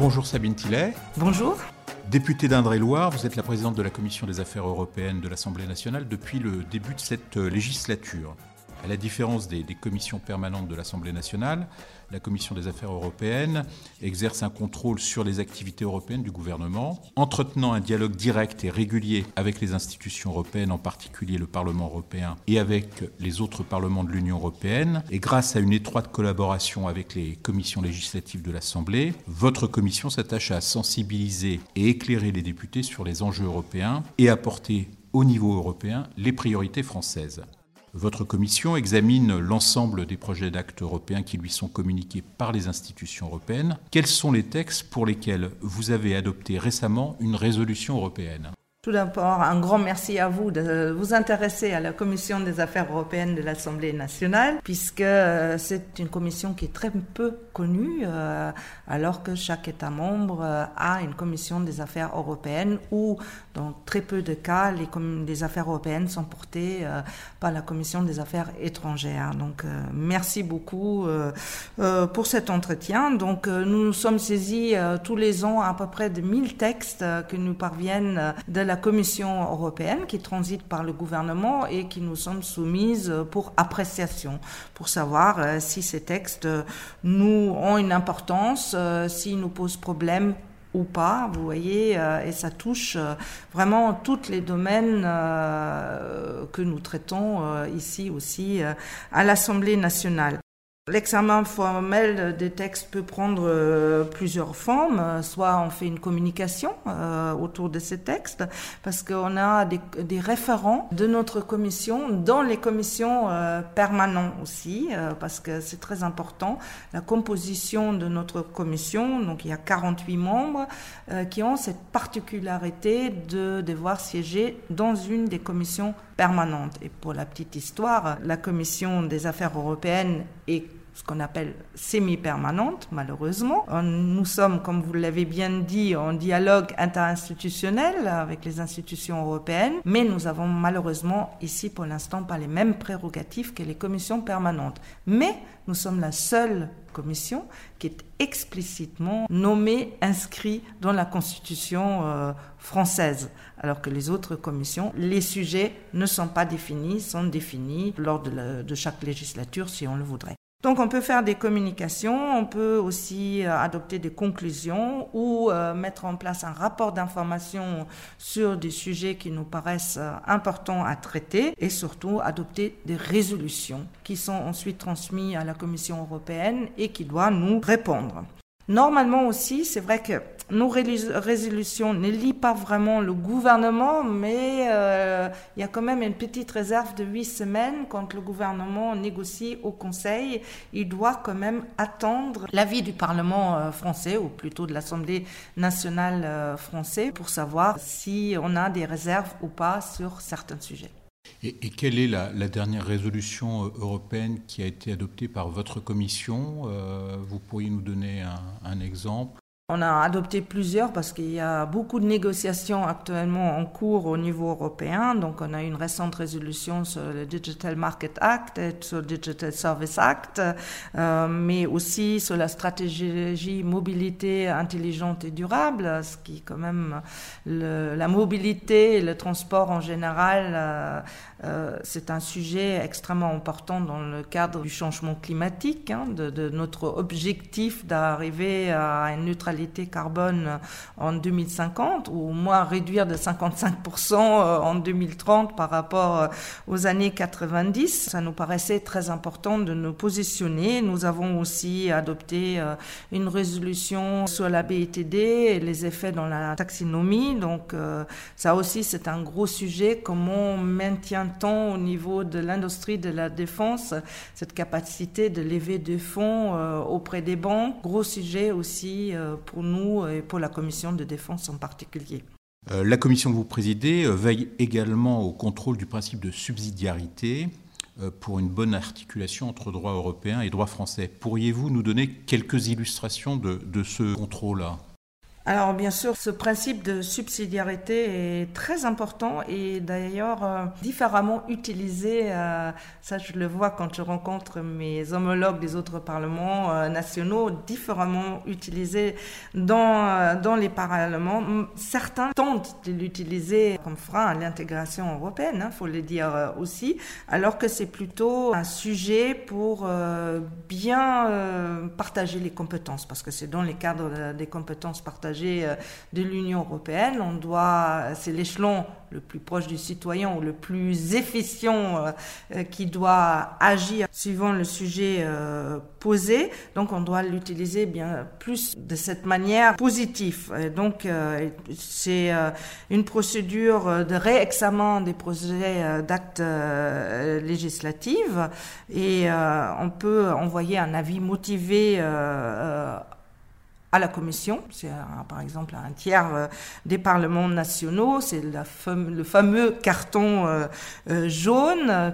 Bonjour Sabine Tillet. Bonjour. Députée d'Indre-et-Loire, vous êtes la présidente de la Commission des affaires européennes de l'Assemblée nationale depuis le début de cette législature. À la différence des, commissions permanentes de l'Assemblée nationale, la Commission des affaires européennes exerce un contrôle sur les activités européennes du gouvernement, entretenant un dialogue direct et régulier avec les institutions européennes, en particulier le Parlement européen et avec les autres parlements de l'Union européenne. Et grâce à une étroite collaboration avec les commissions législatives de l'Assemblée, votre commission s'attache à sensibiliser et éclairer les députés sur les enjeux européens et apporter au niveau européen les priorités françaises. Votre commission examine l'ensemble des projets d'actes européens qui lui sont communiqués par les institutions européennes. Quels sont les textes pour lesquels vous avez adopté récemment une résolution européenne? Tout d'abord, un grand merci à vous de vous intéresser à la Commission des affaires européennes de l'Assemblée nationale, puisque euh, c'est une commission qui est très peu connue, euh, alors que chaque État membre euh, a une Commission des affaires européennes où, dans très peu de cas, les, affaires européennes sont portées par la Commission des affaires étrangères. Donc, merci beaucoup pour cet entretien. Donc, nous nous sommes saisis tous les ans à peu près de 1000 textes que nous parviennent de la Commission européenne qui transite par le gouvernement et qui nous sont soumises pour appréciation, pour savoir euh, si ces textes nous ont une importance, euh, s'ils nous posent problème ou pas, vous voyez, euh, et ça touche vraiment tous les domaines que nous traitons ici aussi à l'Assemblée nationale. L'examen formel des textes peut prendre euh, plusieurs formes. Soit on fait une communication euh, autour de ces textes, parce qu'on a des, référents de notre commission dans les commissions euh, permanentes aussi, parce que c'est très important. La composition de notre commission, donc il y a 48 membres qui ont cette particularité de devoir siéger dans une des commissions permanentes. Et pour la petite histoire, la commission des affaires européennes est ce qu'on appelle semi-permanente, malheureusement. Nous sommes, comme vous l'avez bien dit, en dialogue interinstitutionnel avec les institutions européennes, mais nous avons malheureusement ici pour l'instant pas les mêmes prérogatives que les commissions permanentes. Mais nous sommes la seule commission qui est explicitement nommée, inscrite dans la Constitution euh, française, alors que les autres commissions, les sujets ne sont pas définis, sont définis lors de chaque législature si on le voudrait. Donc on peut faire des communications, on peut aussi euh, adopter des conclusions ou euh, mettre en place un rapport d'information sur des sujets qui nous paraissent euh, importants à traiter et surtout adopter des résolutions qui sont ensuite transmises à la Commission européenne et qui doivent nous répondre. Normalement aussi, c'est vrai que nos résolutions ne lient pas vraiment le gouvernement, mais euh, il y a quand même une petite réserve de huit semaines quand le gouvernement négocie au Conseil. Il doit quand même attendre l'avis du Parlement euh, français, ou plutôt de l'Assemblée nationale euh, française, pour savoir si on a des réserves ou pas sur certains sujets. Et, quelle est la, dernière résolution euh, européenne qui a été adoptée par votre commission? Euh, Vous pourriez nous donner un exemple? On a adopté plusieurs parce qu'il y a beaucoup de négociations actuellement en cours au niveau européen. Donc, on a une récente résolution sur le Digital Market Act et sur le Digital Service Act, euh, mais aussi sur la stratégie mobilité intelligente et durable, ce qui, quand même, la mobilité et le transport en général, euh, euh, c'est un sujet extrêmement important dans le cadre du changement climatique, hein, de, de, notre objectif d'arriver à une neutralité neutralité carbone en 2050, ou au moins réduire de 55% en 2030 par rapport aux années 90. Ça nous paraissait très important de nous positionner. Nous avons aussi adopté une résolution sur la BITD et les effets dans la taxinomie. Donc ça aussi, c'est un gros sujet. Comment maintient-on au niveau de l'industrie de la défense cette capacité de lever des fonds euh, auprès des banques? Gros sujet aussi euh, pour nous et pour la commission de défense en particulier. Euh, la commission que vous présidez veille également au contrôle du principe de subsidiarité pour une bonne articulation entre droit européen et droit français. Pourriez-vous nous donner quelques illustrations de, de ce contrôle-là? Alors bien sûr, ce principe de subsidiarité est très important et d'ailleurs euh, différemment utilisé. Euh, ça, je le vois quand je rencontre mes homologues des autres parlements euh, nationaux, différemment utilisé dans dans les parlements. Certains tentent de l'utiliser comme frein à l'intégration européenne, il hein, faut le dire aussi, alors que c'est plutôt un sujet pour bien partager les compétences, parce que c'est dans les cadres des compétences partagées euh, de l'Union européenne. On doit, c'est l'échelon le plus proche du citoyen ou le plus efficient euh, euh, qui doit agir suivant le sujet posé. Donc on doit l'utiliser bien plus de cette manière positive. donc c'est une procédure de réexamen des projets d'actes législatifs et on peut envoyer un avis motivé à la Commission. C'est par exemple un tiers euh, des parlements nationaux. C'est le fameux carton euh, euh, jaune.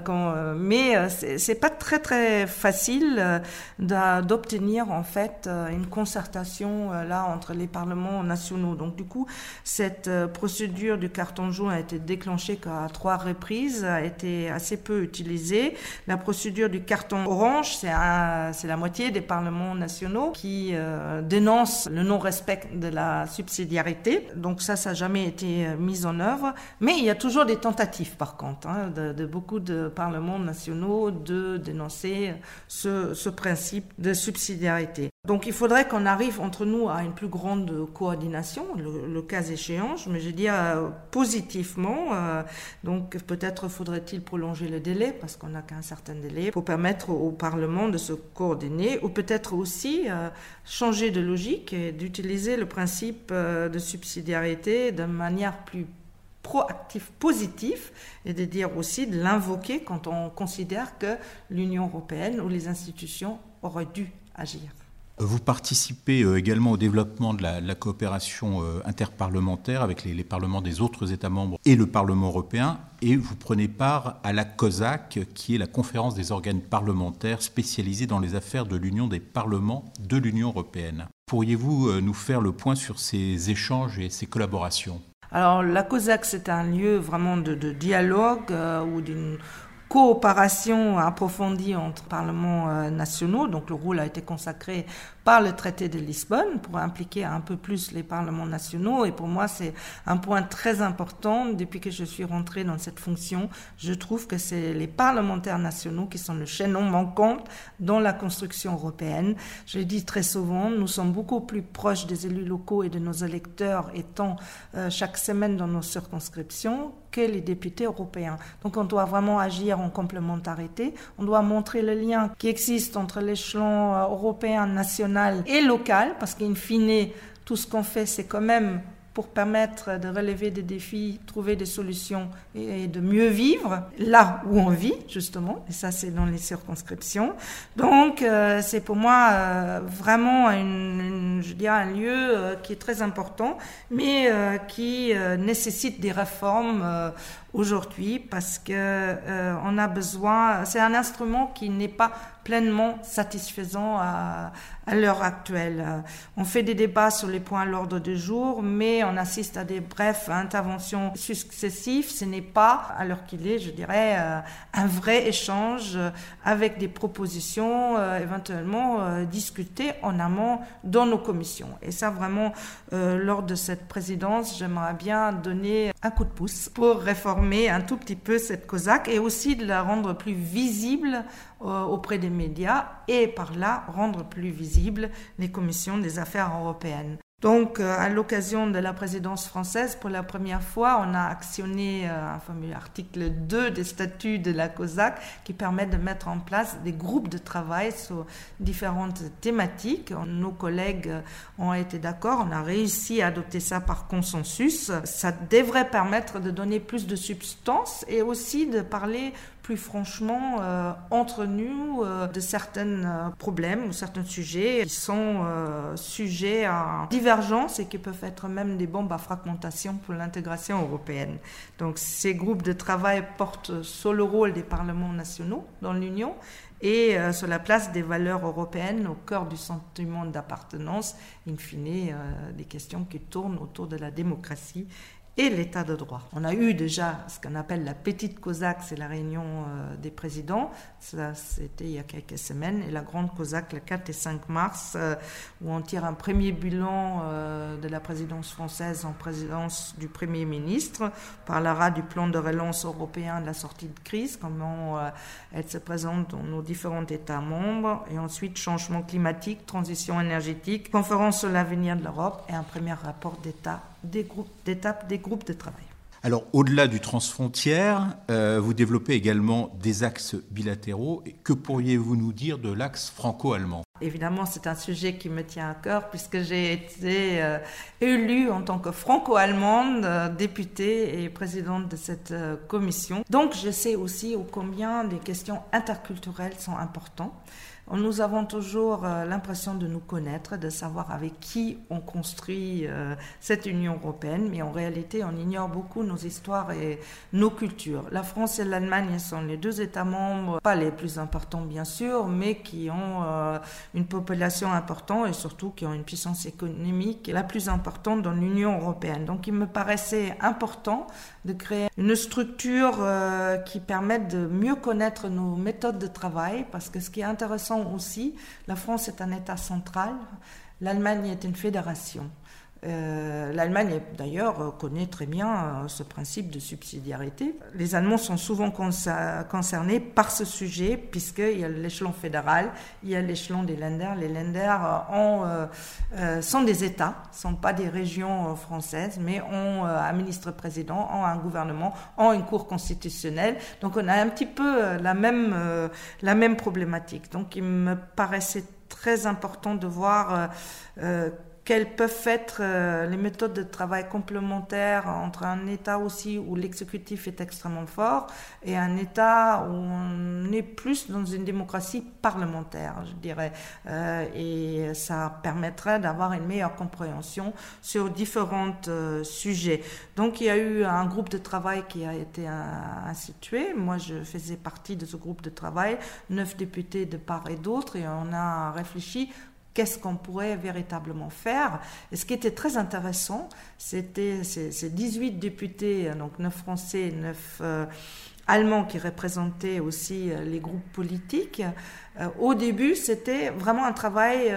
mais c'est pas très très facile d'obtenir en fait une concertation là entre les parlements nationaux. Donc du coup, cette procédure du carton jaune a été déclenchée qu'à trois reprises, a été assez peu utilisée. La procédure du carton orange, c'est la moitié des parlements nationaux qui dénoncent le non-respect de la subsidiarité. Donc ça, ça n'a jamais été euh, mis en œuvre. Mais il y a toujours des tentatives, par contre, hein, de, beaucoup de parlements nationaux de dénoncer ce, ce principe de subsidiarité. Donc il faudrait qu'on arrive entre nous à une plus grande coordination, le, cas échéant, mais je dis euh, positivement. Euh, donc peut-être faudrait-il prolonger le délai, parce qu'on n'a qu'un certain délai, pour permettre au Parlement de se coordonner, ou peut-être aussi euh, changer de logique et d'utiliser le principe de subsidiarité de manière plus proactive, positive, et de dire aussi de l'invoquer quand on considère que l'Union européenne ou les institutions auraient dû agir. Vous participez euh, également au développement de la, coopération euh, interparlementaire avec les, parlements des autres États membres et le Parlement européen, et vous prenez part à la COSAC, qui est la conférence des organes parlementaires spécialisés dans les affaires de l'Union des parlements de l'Union européenne. Pourriez-vous euh, nous faire le point sur ces échanges et ces collaborations? Alors la COSAC, c'est un lieu vraiment de, dialogue ou d'une coopération approfondie entre parlements euh, nationaux. Donc le rôle a été consacré par le traité de Lisbonne pour impliquer un peu plus les parlements nationaux. Et pour moi, c'est un point très important. Depuis que je suis rentrée dans cette fonction, je trouve que c'est les parlementaires nationaux qui sont le chaînon manquant dans la construction européenne. Je le dis très souvent, nous sommes beaucoup plus proches des élus locaux et de nos électeurs étant euh, chaque semaine dans nos circonscriptions les députés européens. Donc on doit vraiment agir en complémentarité. On doit montrer le lien qui existe entre l'échelon euh, européen, national, et local, parce qu'in fine, tout ce qu'on fait, c'est quand même pour permettre de relever des défis, trouver des solutions et de mieux vivre là où on vit, justement. Et ça, c'est dans les circonscriptions. Donc, euh, c'est pour moi euh, vraiment une, je dirais un lieu euh, qui est très important, mais qui nécessite des réformes aujourd'hui parce que on a besoin. C'est un instrument qui n'est pas pleinement satisfaisant à, à l'heure actuelle. On fait des débats sur les points à l'ordre du jour, mais on assiste à des brefs interventions successives. Ce n'est pas, à l'heure qu'il est, je dirais, euh, un vrai échange avec des propositions euh, éventuellement euh, discutées en amont dans nos commissions. Et ça, vraiment, lors de cette présidence, j'aimerais bien donner un coup de pouce pour réformer un tout petit peu cette COSAC et aussi de la rendre plus visible auprès des médias et par là rendre plus visibles les commissions des affaires européennes. Donc, euh, à l'occasion de la présidence française, pour la première fois, on a actionné euh, un article 2 des statuts de la COSAC qui permet de mettre en place des groupes de travail sur différentes thématiques. Nos collègues ont été d'accord, on a réussi à adopter ça par consensus. Ça devrait permettre de donner plus de substance et aussi de parler plus franchement euh, entre nous euh, de certains euh, problèmes ou certains sujets qui sont sujets à divergence et qui peuvent être même des bombes à fragmentation pour l'intégration européenne. Donc ces groupes de travail portent sur le rôle des parlements nationaux dans l'Union et sur la place des valeurs européennes au cœur du sentiment d'appartenance, in fine, des questions qui tournent autour de la démocratie et l'état de droit. On a eu déjà ce qu'on appelle la petite COSAC, c'est la réunion euh, des présidents, ça c'était il y a quelques semaines, et la grande COSAC le 4 et 5 mars, euh, où on tire un premier bilan euh, de la présidence française en présidence du Premier ministre, on parlera du plan de relance européen de la sortie de crise, comment elle se présente dans nos différents États membres, et ensuite changement climatique, transition énergétique, conférence sur l'avenir de l'Europe et un premier rapport d'État des groupes d'étapes des groupes de travail. Alors, au-delà du transfrontière, euh, vous développez également des axes bilatéraux. Que pourriez-vous nous dire de l'axe franco-allemand? Évidemment, c'est un sujet qui me tient à cœur puisque j'ai été euh, élue en tant que franco-allemande, euh, députée et présidente de cette commission. Donc, je sais aussi au combien des questions interculturelles sont importantes. Nous avons toujours euh, l'impression de nous connaître, de savoir avec qui on construit euh, cette Union européenne, mais en réalité, on ignore beaucoup nos histoires et nos cultures. La France et l'Allemagne sont les deux États membres, pas les plus importants bien sûr, mais qui ont euh, une population importante et surtout qui ont une puissance économique la plus importante dans l'Union européenne. Donc il me paraissait important de créer une structure qui permette de mieux connaître nos méthodes de travail, parce que ce qui est intéressant aussi. La France est un État central, l'Allemagne est une fédération. Euh, L'Allemagne, d'ailleurs, connaît très bien euh, ce principe de subsidiarité. Les Allemands sont souvent concernés par ce sujet, puisqu'il y a l'échelon fédéral, il y a l'échelon des Länder. Les Länder euh, sont des États, ne sont pas des régions françaises, mais ont un ministre-président, ont un gouvernement, ont une cour constitutionnelle. Donc on a un petit peu la même, la même problématique. Donc il me paraissait très important de voir quelles peuvent être euh, les méthodes de travail complémentaires entre un État aussi où l'exécutif est extrêmement fort et un État où on est plus dans une démocratie parlementaire, je dirais. Euh, et ça permettrait d'avoir une meilleure compréhension sur différents euh, sujets. Donc il y a eu un groupe de travail qui a été institué. Moi, je faisais partie de ce groupe de travail, neuf députés de part et d'autre, et on a réfléchi qu'est-ce qu'on pourrait véritablement faire. Et ce qui était très intéressant, c'était ces, 18 députés, donc 9 Français, 9 euh, Allemands qui représentaient aussi euh, les groupes politiques. Euh, au début, c'était vraiment un travail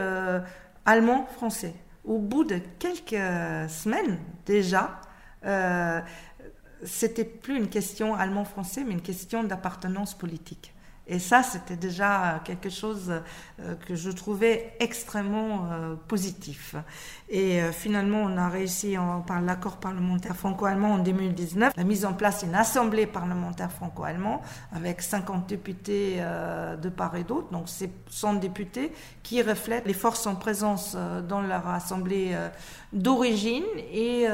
allemand-français. Au bout de quelques semaines déjà, c'était plus une question allemand-français, mais une question d'appartenance politique. Et ça, c'était déjà quelque chose euh, que je trouvais extrêmement euh, positif. Et euh, finalement, on a réussi par l'accord parlementaire franco-allemand en 2019 la mise en place d'une assemblée parlementaire franco-allemand avec 50 députés de part et d'autre. Donc, c'est 100 députés qui reflètent les forces en présence dans leur assemblée d'origine et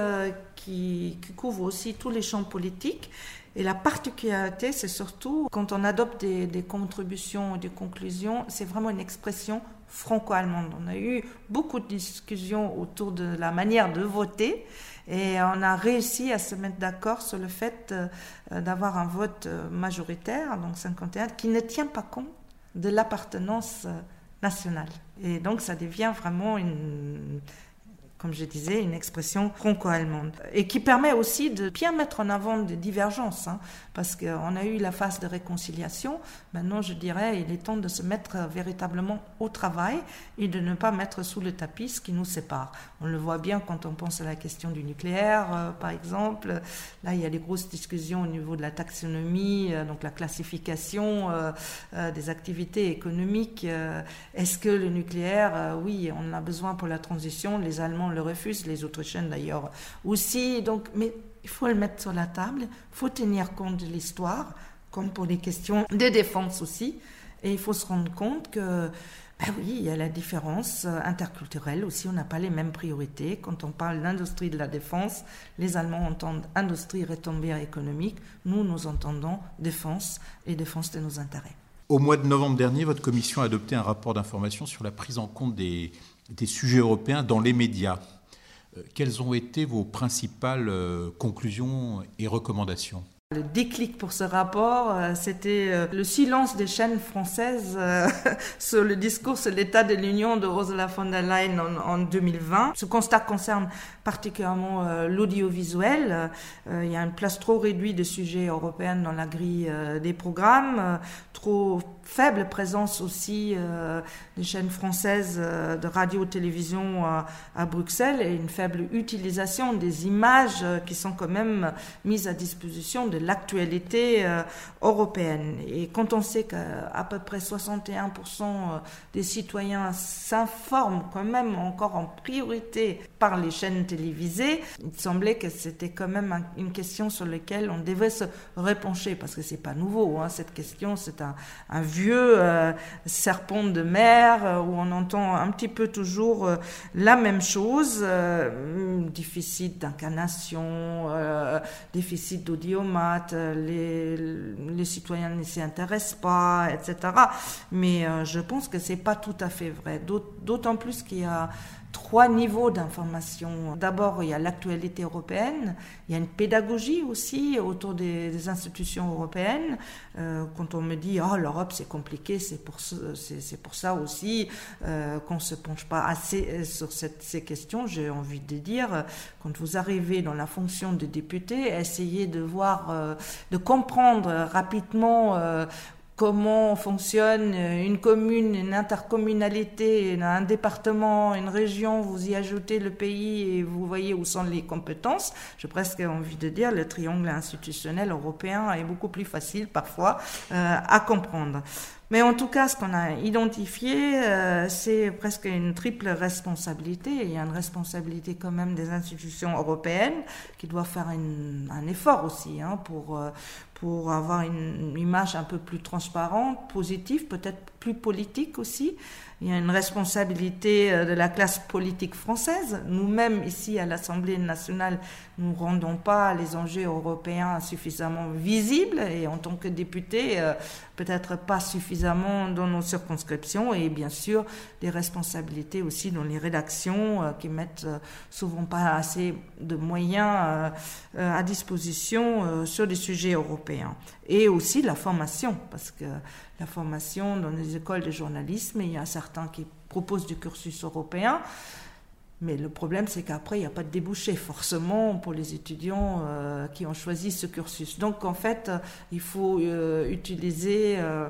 qui, qui couvrent aussi tous les champs politiques. Et la particularité, c'est surtout quand on adopte des, des contributions, des conclusions, c'est vraiment une expression franco-allemande. On a eu beaucoup de discussions autour de la manière de voter et on a réussi à se mettre d'accord sur le fait euh, d'avoir un vote euh, majoritaire, donc 51, qui ne tient pas compte de l'appartenance euh, nationale. Et donc ça devient vraiment une comme je disais, une expression franco-allemande, et qui permet aussi de bien mettre en avant des divergences, hein, parce qu'on a eu la phase de réconciliation, maintenant je dirais il est temps de se mettre véritablement au travail et de ne pas mettre sous le tapis ce qui nous sépare. On le voit bien quand on pense à la question du nucléaire, euh, par exemple, là il y a des grosses discussions au niveau de la taxonomie, euh, donc la classification euh, des activités économiques. Est-ce que le nucléaire, oui, on en a besoin pour la transition, les Allemands le refuse, les autres chaînes d'ailleurs aussi. Donc, mais il faut le mettre sur la table, il faut tenir compte de l'histoire, comme pour les questions de défense aussi. Et il faut se rendre compte que ben oui, il y a la différence interculturelle aussi. On n'a pas les mêmes priorités. Quand on parle d'industrie de la défense, les Allemands entendent industrie retombée économique. Nous, nous entendons défense et défense de nos intérêts. Au mois de novembre dernier, votre commission a adopté un rapport d'information sur la prise en compte des, des sujets européens dans les médias. Euh, quelles ont été vos principales euh, conclusions et recommandations? Le déclic pour ce rapport, euh, c'était le silence des chaînes françaises sur le discours sur l'état de l'Union de Ursula von der Leyen en, 2020. Ce constat concerne particulièrement l'audiovisuel. Il y a une place trop réduite de sujets européens dans la grille des programmes, trop faible présence aussi des chaînes françaises de radio-télévision à Bruxelles et une faible utilisation des images qui sont quand même mises à disposition de l'actualité euh, européenne. Et quand on sait qu'à peu près 61% euh, des citoyens s'informent quand même encore en priorité par les chaînes télévisées, il semblait que c'était quand même une question sur laquelle on devait se repencher parce que c'est pas nouveau. Hein, cette question, c'est un, vieux euh, serpent de mer où on entend un petit peu toujours la même chose déficit d'incarnation, déficit d'audiomat les, les citoyens ne s'y intéressent pas, etc. Mais euh, je pense que c'est pas tout à fait vrai. D'autant plus qu'il y a trois niveaux d'information. D'abord, il y a l'actualité européenne, il y a une pédagogie aussi autour des, institutions européennes. Euh, quand on me dit oh l'Europe c'est compliqué, c'est pour c'est pour ça aussi euh, qu'on se penche pas assez sur cette, ces questions. J'ai envie de dire quand vous arrivez dans la fonction de député, essayez de voir, euh, de comprendre rapidement comment fonctionne une commune, une intercommunalité, un département, une région, vous y ajoutez le pays et vous voyez où sont les compétences. J'ai presque envie de dire le triangle institutionnel européen est beaucoup plus facile parfois euh, à comprendre. Mais en tout cas, ce qu'on a identifié, euh, c'est presque une triple responsabilité. Il y a une responsabilité quand même des institutions européennes qui doivent faire un effort aussi hein, pour, euh, pour avoir une image un peu plus transparente, positive, peut-être plus politique aussi. Il y a une responsabilité euh, de la classe politique française. Nous-mêmes, ici à l'Assemblée nationale, nous ne rendons pas les enjeux européens suffisamment visibles et en tant que députés, euh, peut-être pas suffisamment dans nos circonscriptions et bien sûr des responsabilités aussi dans les rédactions euh, qui mettent souvent pas assez de moyens à disposition sur des sujets européens. Et aussi la formation, parce que la formation dans les écoles de journalisme, il y a certains qui proposent du cursus européen. Mais le problème, c'est qu'après, il n'y a pas de débouché forcément pour les étudiants euh, qui ont choisi ce cursus. Donc, en fait, il faut euh, utiliser euh,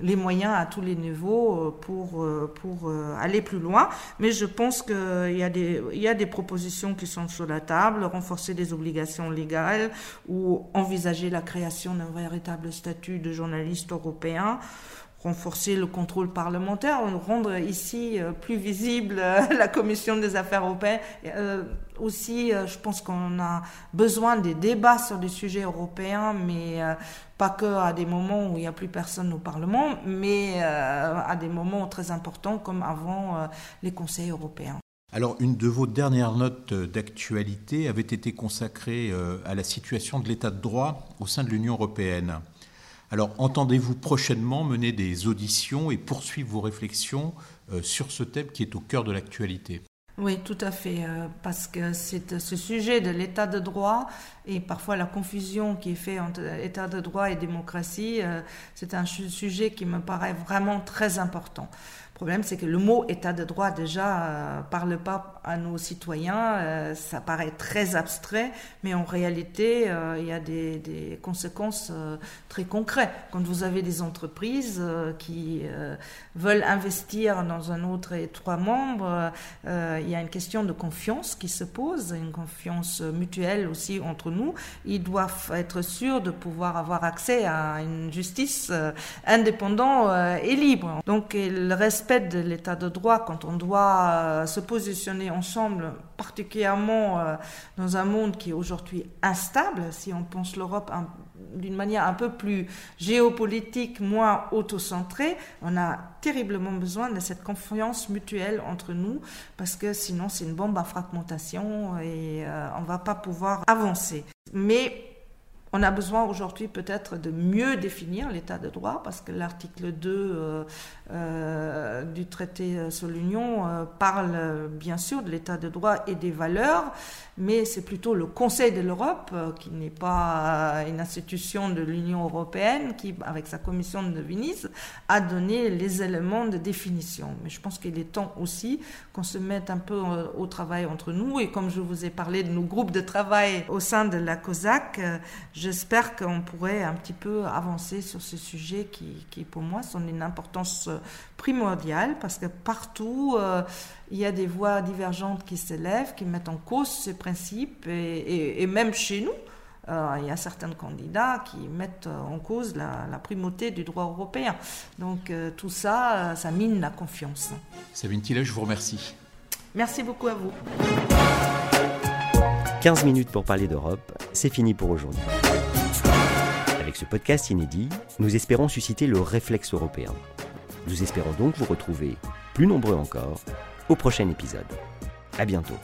les moyens à tous les niveaux euh, pour, euh, pour euh, aller plus loin. Mais je pense qu'il y, a des, il y a des propositions qui sont sur la table, renforcer les obligations légales ou envisager la création d'un véritable statut de journaliste européen renforcer le contrôle parlementaire, rendre ici plus visible la commission des affaires européennes. aussi, je pense qu'on a besoin des débats sur des sujets européens, mais pas que à des moments où il n'y a plus personne au Parlement, mais euh, à des moments très importants comme avant euh, les conseils européens. Alors, une de vos dernières notes d'actualité avait été consacrée euh, à la situation de l'état de droit au sein de l'Union européenne. Alors, entendez-vous prochainement mener des auditions et poursuivre vos réflexions sur ce thème qui est au cœur de l'actualité? Oui, tout à fait, euh, parce que c'est ce sujet de l'état de droit et parfois la confusion qui est faite entre état de droit et démocratie, euh, c'est un sujet qui me paraît vraiment très important. Le problème, c'est que le mot état de droit déjà euh, parle pas à nos citoyens, euh, ça paraît très abstrait, mais en réalité, euh, il y a des, conséquences très concrètes. Quand vous avez des entreprises qui veulent investir dans un autre État membre, il y a une question de confiance qui se pose, une confiance mutuelle aussi entre nous ils doivent être sûrs de pouvoir avoir accès à une justice indépendante et libre. Donc le de l'état de droit quand on doit se positionner ensemble, particulièrement dans un monde qui est aujourd'hui instable, si on pense l'Europe d'une manière un peu plus géopolitique, moins autocentrée, on a terriblement besoin de cette confiance mutuelle entre nous, parce que sinon c'est une bombe à fragmentation et euh, on ne va pas pouvoir avancer. Mais on a besoin aujourd'hui peut-être de mieux définir l'état de droit parce que l'article 2 euh, euh, du traité sur l'Union euh, parle bien sûr de l'état de droit et des valeurs, mais c'est plutôt le Conseil de l'Europe, qui n'est pas une institution de l'Union européenne, qui, avec sa commission de Venise, a donné les éléments de définition. Mais je pense qu'il est temps aussi qu'on se mette un peu au travail entre nous, et comme je vous ai parlé de nos groupes de travail au sein de la COSAC, j'espère qu'on pourrait un petit peu avancer sur ce sujet qui, qui pour moi, sont d'une importance primordiale parce que partout, euh, il y a des voix divergentes qui s'élèvent, qui mettent en cause ces principes et, même chez nous. Euh, il y a certains candidats qui mettent en cause la, primauté du droit européen. Donc euh, tout ça, ça mine la confiance. Sabine Tillet, je vous remercie. Merci beaucoup à vous. 15 minutes pour parler d'Europe, c'est fini pour aujourd'hui. Ce podcast inédit, nous espérons susciter le réflexe européen. Nous espérons donc vous retrouver, plus nombreux encore, au prochain épisode. À bientôt.